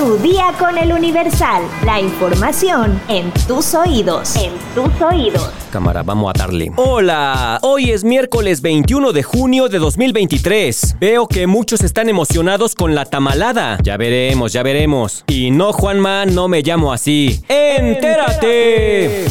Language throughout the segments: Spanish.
Tu día con el Universal. La información en tus oídos. En tus oídos. Cámara, vamos a darle. Hola, hoy es miércoles 21 de junio de 2023. Veo que muchos están emocionados con la tamalada. Ya veremos, ya veremos. Y no, Juanma, no me llamo así. ¡Entérate!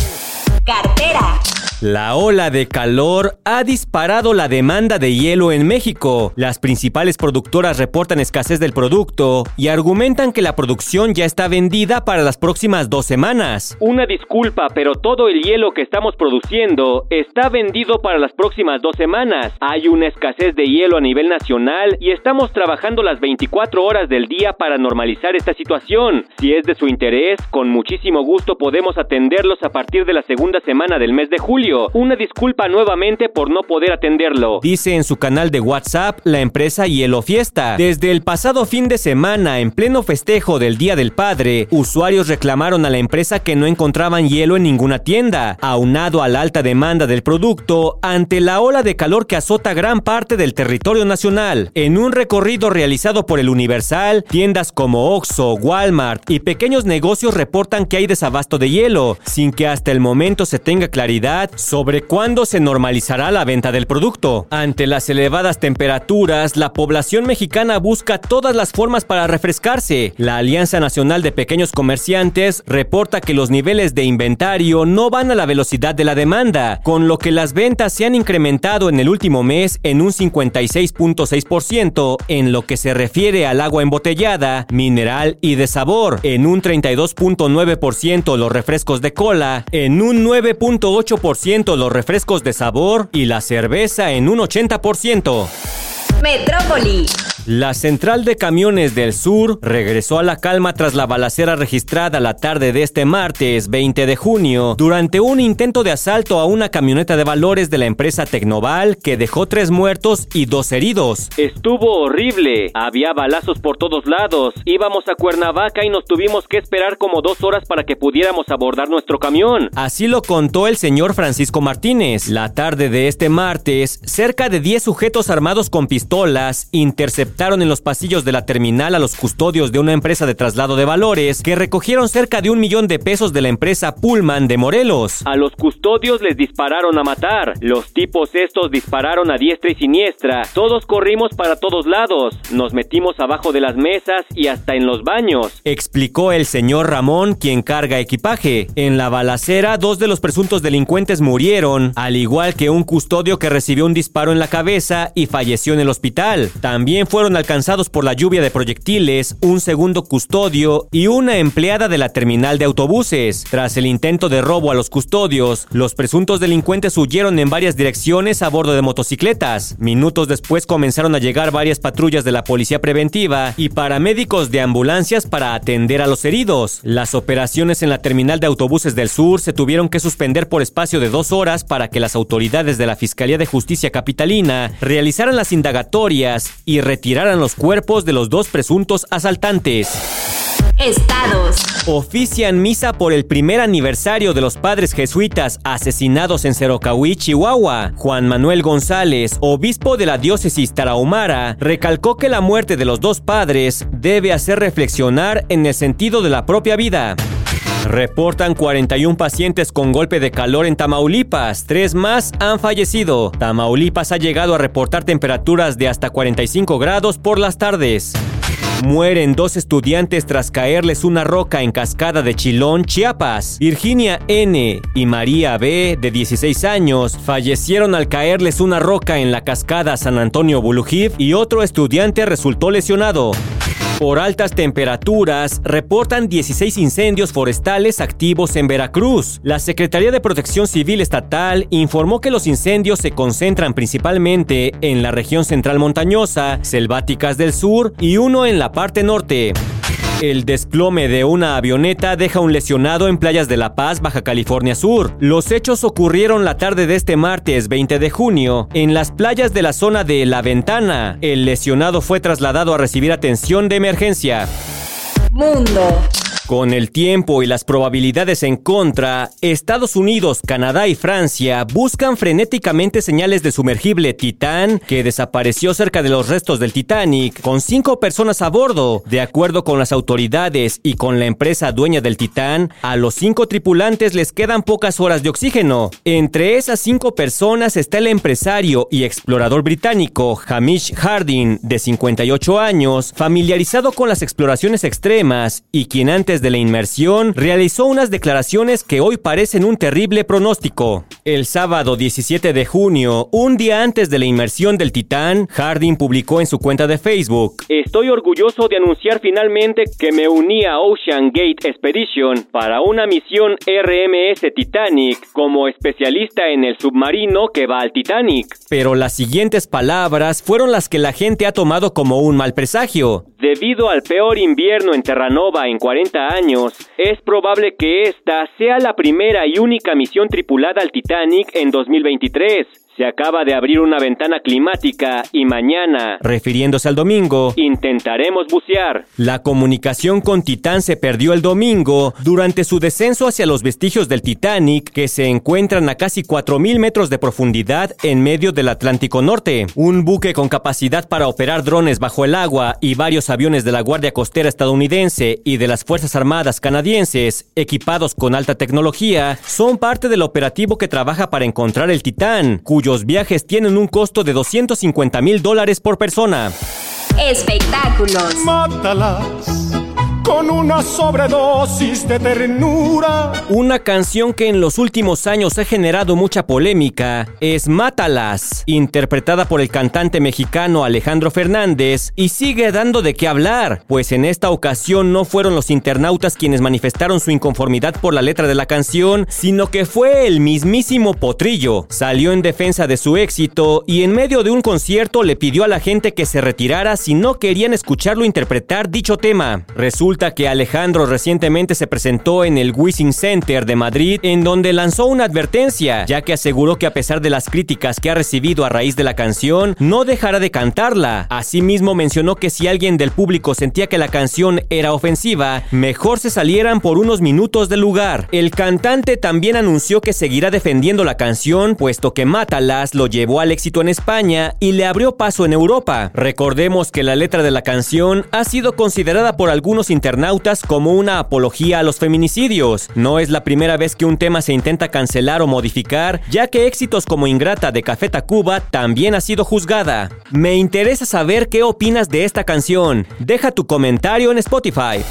Cartera. La ola de calor ha disparado la demanda de hielo en México. Las principales productoras reportan escasez del producto y argumentan que la producción ya está vendida para las próximas dos semanas. Una disculpa, pero todo el hielo que estamos produciendo está vendido para las próximas dos semanas. Hay una escasez de hielo a nivel nacional y estamos trabajando las 24 horas del día para normalizar esta situación. Si es de su interés, con muchísimo gusto podemos atenderlos a partir de la segunda semana del mes de julio. Una disculpa nuevamente por no poder atenderlo. Dice en su canal de WhatsApp la empresa Hielo Fiesta. Desde el pasado fin de semana, en pleno festejo del Día del Padre, usuarios reclamaron a la empresa que no encontraban hielo en ninguna tienda, aunado a la alta demanda del producto ante la ola de calor que azota gran parte del territorio nacional. En un recorrido realizado por el Universal, tiendas como Oxxo, Walmart y pequeños negocios reportan que hay desabasto de hielo, sin que hasta el momento se tenga claridad sobre cuándo se normalizará la venta del producto. Ante las elevadas temperaturas, la población mexicana busca todas las formas para refrescarse. La Alianza Nacional de Pequeños Comerciantes reporta que los niveles de inventario no van a la velocidad de la demanda, con lo que las ventas se han incrementado en el último mes en un 56.6% en lo que se refiere al agua embotellada, mineral y de sabor, en un 32.9% los refrescos de cola, en un 9.8% los refrescos de sabor y la cerveza en un 80%. Metrópoli. La central de camiones del sur regresó a la calma tras la balacera registrada la tarde de este martes 20 de junio durante un intento de asalto a una camioneta de valores de la empresa Tecnoval que dejó tres muertos y dos heridos. Estuvo horrible, había balazos por todos lados, íbamos a Cuernavaca y nos tuvimos que esperar como dos horas para que pudiéramos abordar nuestro camión. Así lo contó el señor Francisco Martínez. La tarde de este martes, cerca de 10 sujetos armados con pistolas interceptaron en los pasillos de la terminal a los custodios de una empresa de traslado de valores que recogieron cerca de un millón de pesos de la empresa Pullman de Morelos. A los custodios les dispararon a matar. Los tipos estos dispararon a diestra y siniestra. Todos corrimos para todos lados. Nos metimos abajo de las mesas y hasta en los baños. Explicó el señor Ramón, quien carga equipaje. En la balacera, dos de los presuntos delincuentes murieron, al igual que un custodio que recibió un disparo en la cabeza y falleció en el hospital. También fueron alcanzados por la lluvia de proyectiles, un segundo custodio y una empleada de la terminal de autobuses. Tras el intento de robo a los custodios, los presuntos delincuentes huyeron en varias direcciones a bordo de motocicletas. Minutos después comenzaron a llegar varias patrullas de la policía preventiva y paramédicos de ambulancias para atender a los heridos. Las operaciones en la terminal de autobuses del sur se tuvieron que suspender por espacio de dos horas para que las autoridades de la Fiscalía de Justicia Capitalina realizaran las indagatorias y retiraran los cuerpos de los dos presuntos asaltantes. Estados. Ofician misa por el primer aniversario de los padres jesuitas asesinados en Cerocahui, Chihuahua. Juan Manuel González, obispo de la diócesis tarahumara, recalcó que la muerte de los dos padres debe hacer reflexionar en el sentido de la propia vida. Reportan 41 pacientes con golpe de calor en Tamaulipas. Tres más han fallecido. Tamaulipas ha llegado a reportar temperaturas de hasta 45 grados por las tardes. Mueren dos estudiantes tras caerles una roca en Cascada de Chilón, Chiapas. Virginia N. y María B. de 16 años fallecieron al caerles una roca en la cascada San Antonio Bulujiv y otro estudiante resultó lesionado. Por altas temperaturas, reportan 16 incendios forestales activos en Veracruz. La Secretaría de Protección Civil Estatal informó que los incendios se concentran principalmente en la región central montañosa, selváticas del sur y uno en la parte norte. El desplome de una avioneta deja un lesionado en playas de La Paz, Baja California Sur. Los hechos ocurrieron la tarde de este martes 20 de junio en las playas de la zona de La Ventana. El lesionado fue trasladado a recibir atención de emergencia. Mundo. Con el tiempo y las probabilidades en contra, Estados Unidos, Canadá y Francia buscan frenéticamente señales de sumergible Titán que desapareció cerca de los restos del Titanic con cinco personas a bordo. De acuerdo con las autoridades y con la empresa dueña del Titán, a los cinco tripulantes les quedan pocas horas de oxígeno. Entre esas cinco personas está el empresario y explorador británico Hamish Harding, de 58 años, familiarizado con las exploraciones extremas y quien antes de la inmersión realizó unas declaraciones que hoy parecen un terrible pronóstico. El sábado 17 de junio, un día antes de la inmersión del Titán, Harding publicó en su cuenta de Facebook: Estoy orgulloso de anunciar finalmente que me uní a Ocean Gate Expedition para una misión RMS Titanic como especialista en el submarino que va al Titanic. Pero las siguientes palabras fueron las que la gente ha tomado como un mal presagio. Debido al peor invierno en Terranova en 40 años, es probable que esta sea la primera y única misión tripulada al Titanic en 2023. Se acaba de abrir una ventana climática y mañana, refiriéndose al domingo, intentaremos bucear. La comunicación con Titán se perdió el domingo durante su descenso hacia los vestigios del Titanic que se encuentran a casi 4.000 metros de profundidad en medio del Atlántico Norte. Un buque con capacidad para operar drones bajo el agua y varios aviones de la Guardia Costera estadounidense y de las Fuerzas Armadas canadienses, equipados con alta tecnología, son parte del operativo que trabaja para encontrar el Titán, cuyo los viajes tienen un costo de 250 mil dólares por persona. Espectáculos. Mátalas con una sobredosis de ternura. Una canción que en los últimos años ha generado mucha polémica es Mátalas, interpretada por el cantante mexicano Alejandro Fernández y sigue dando de qué hablar, pues en esta ocasión no fueron los internautas quienes manifestaron su inconformidad por la letra de la canción, sino que fue el mismísimo Potrillo. Salió en defensa de su éxito y en medio de un concierto le pidió a la gente que se retirara si no querían escucharlo interpretar dicho tema. Resulta que Alejandro recientemente se presentó en el Wishing Center de Madrid, en donde lanzó una advertencia, ya que aseguró que a pesar de las críticas que ha recibido a raíz de la canción, no dejará de cantarla. Asimismo mencionó que si alguien del público sentía que la canción era ofensiva, mejor se salieran por unos minutos del lugar. El cantante también anunció que seguirá defendiendo la canción, puesto que Mátalas lo llevó al éxito en España y le abrió paso en Europa. Recordemos que la letra de la canción ha sido considerada por algunos internautas como una apología a los feminicidios. No es la primera vez que un tema se intenta cancelar o modificar, ya que éxitos como Ingrata de Café Tacuba también ha sido juzgada. Me interesa saber qué opinas de esta canción. Deja tu comentario en Spotify.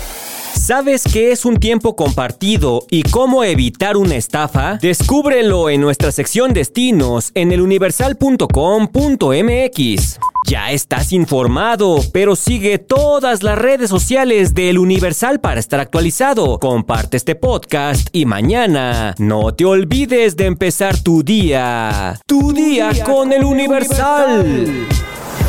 ¿Sabes qué es un tiempo compartido y cómo evitar una estafa? Descúbrelo en nuestra sección destinos en eluniversal.com.mx. Ya estás informado, pero sigue todas las redes sociales del Universal para estar actualizado. Comparte este podcast y mañana no te olvides de empezar tu día. Tu, día, con el Universal.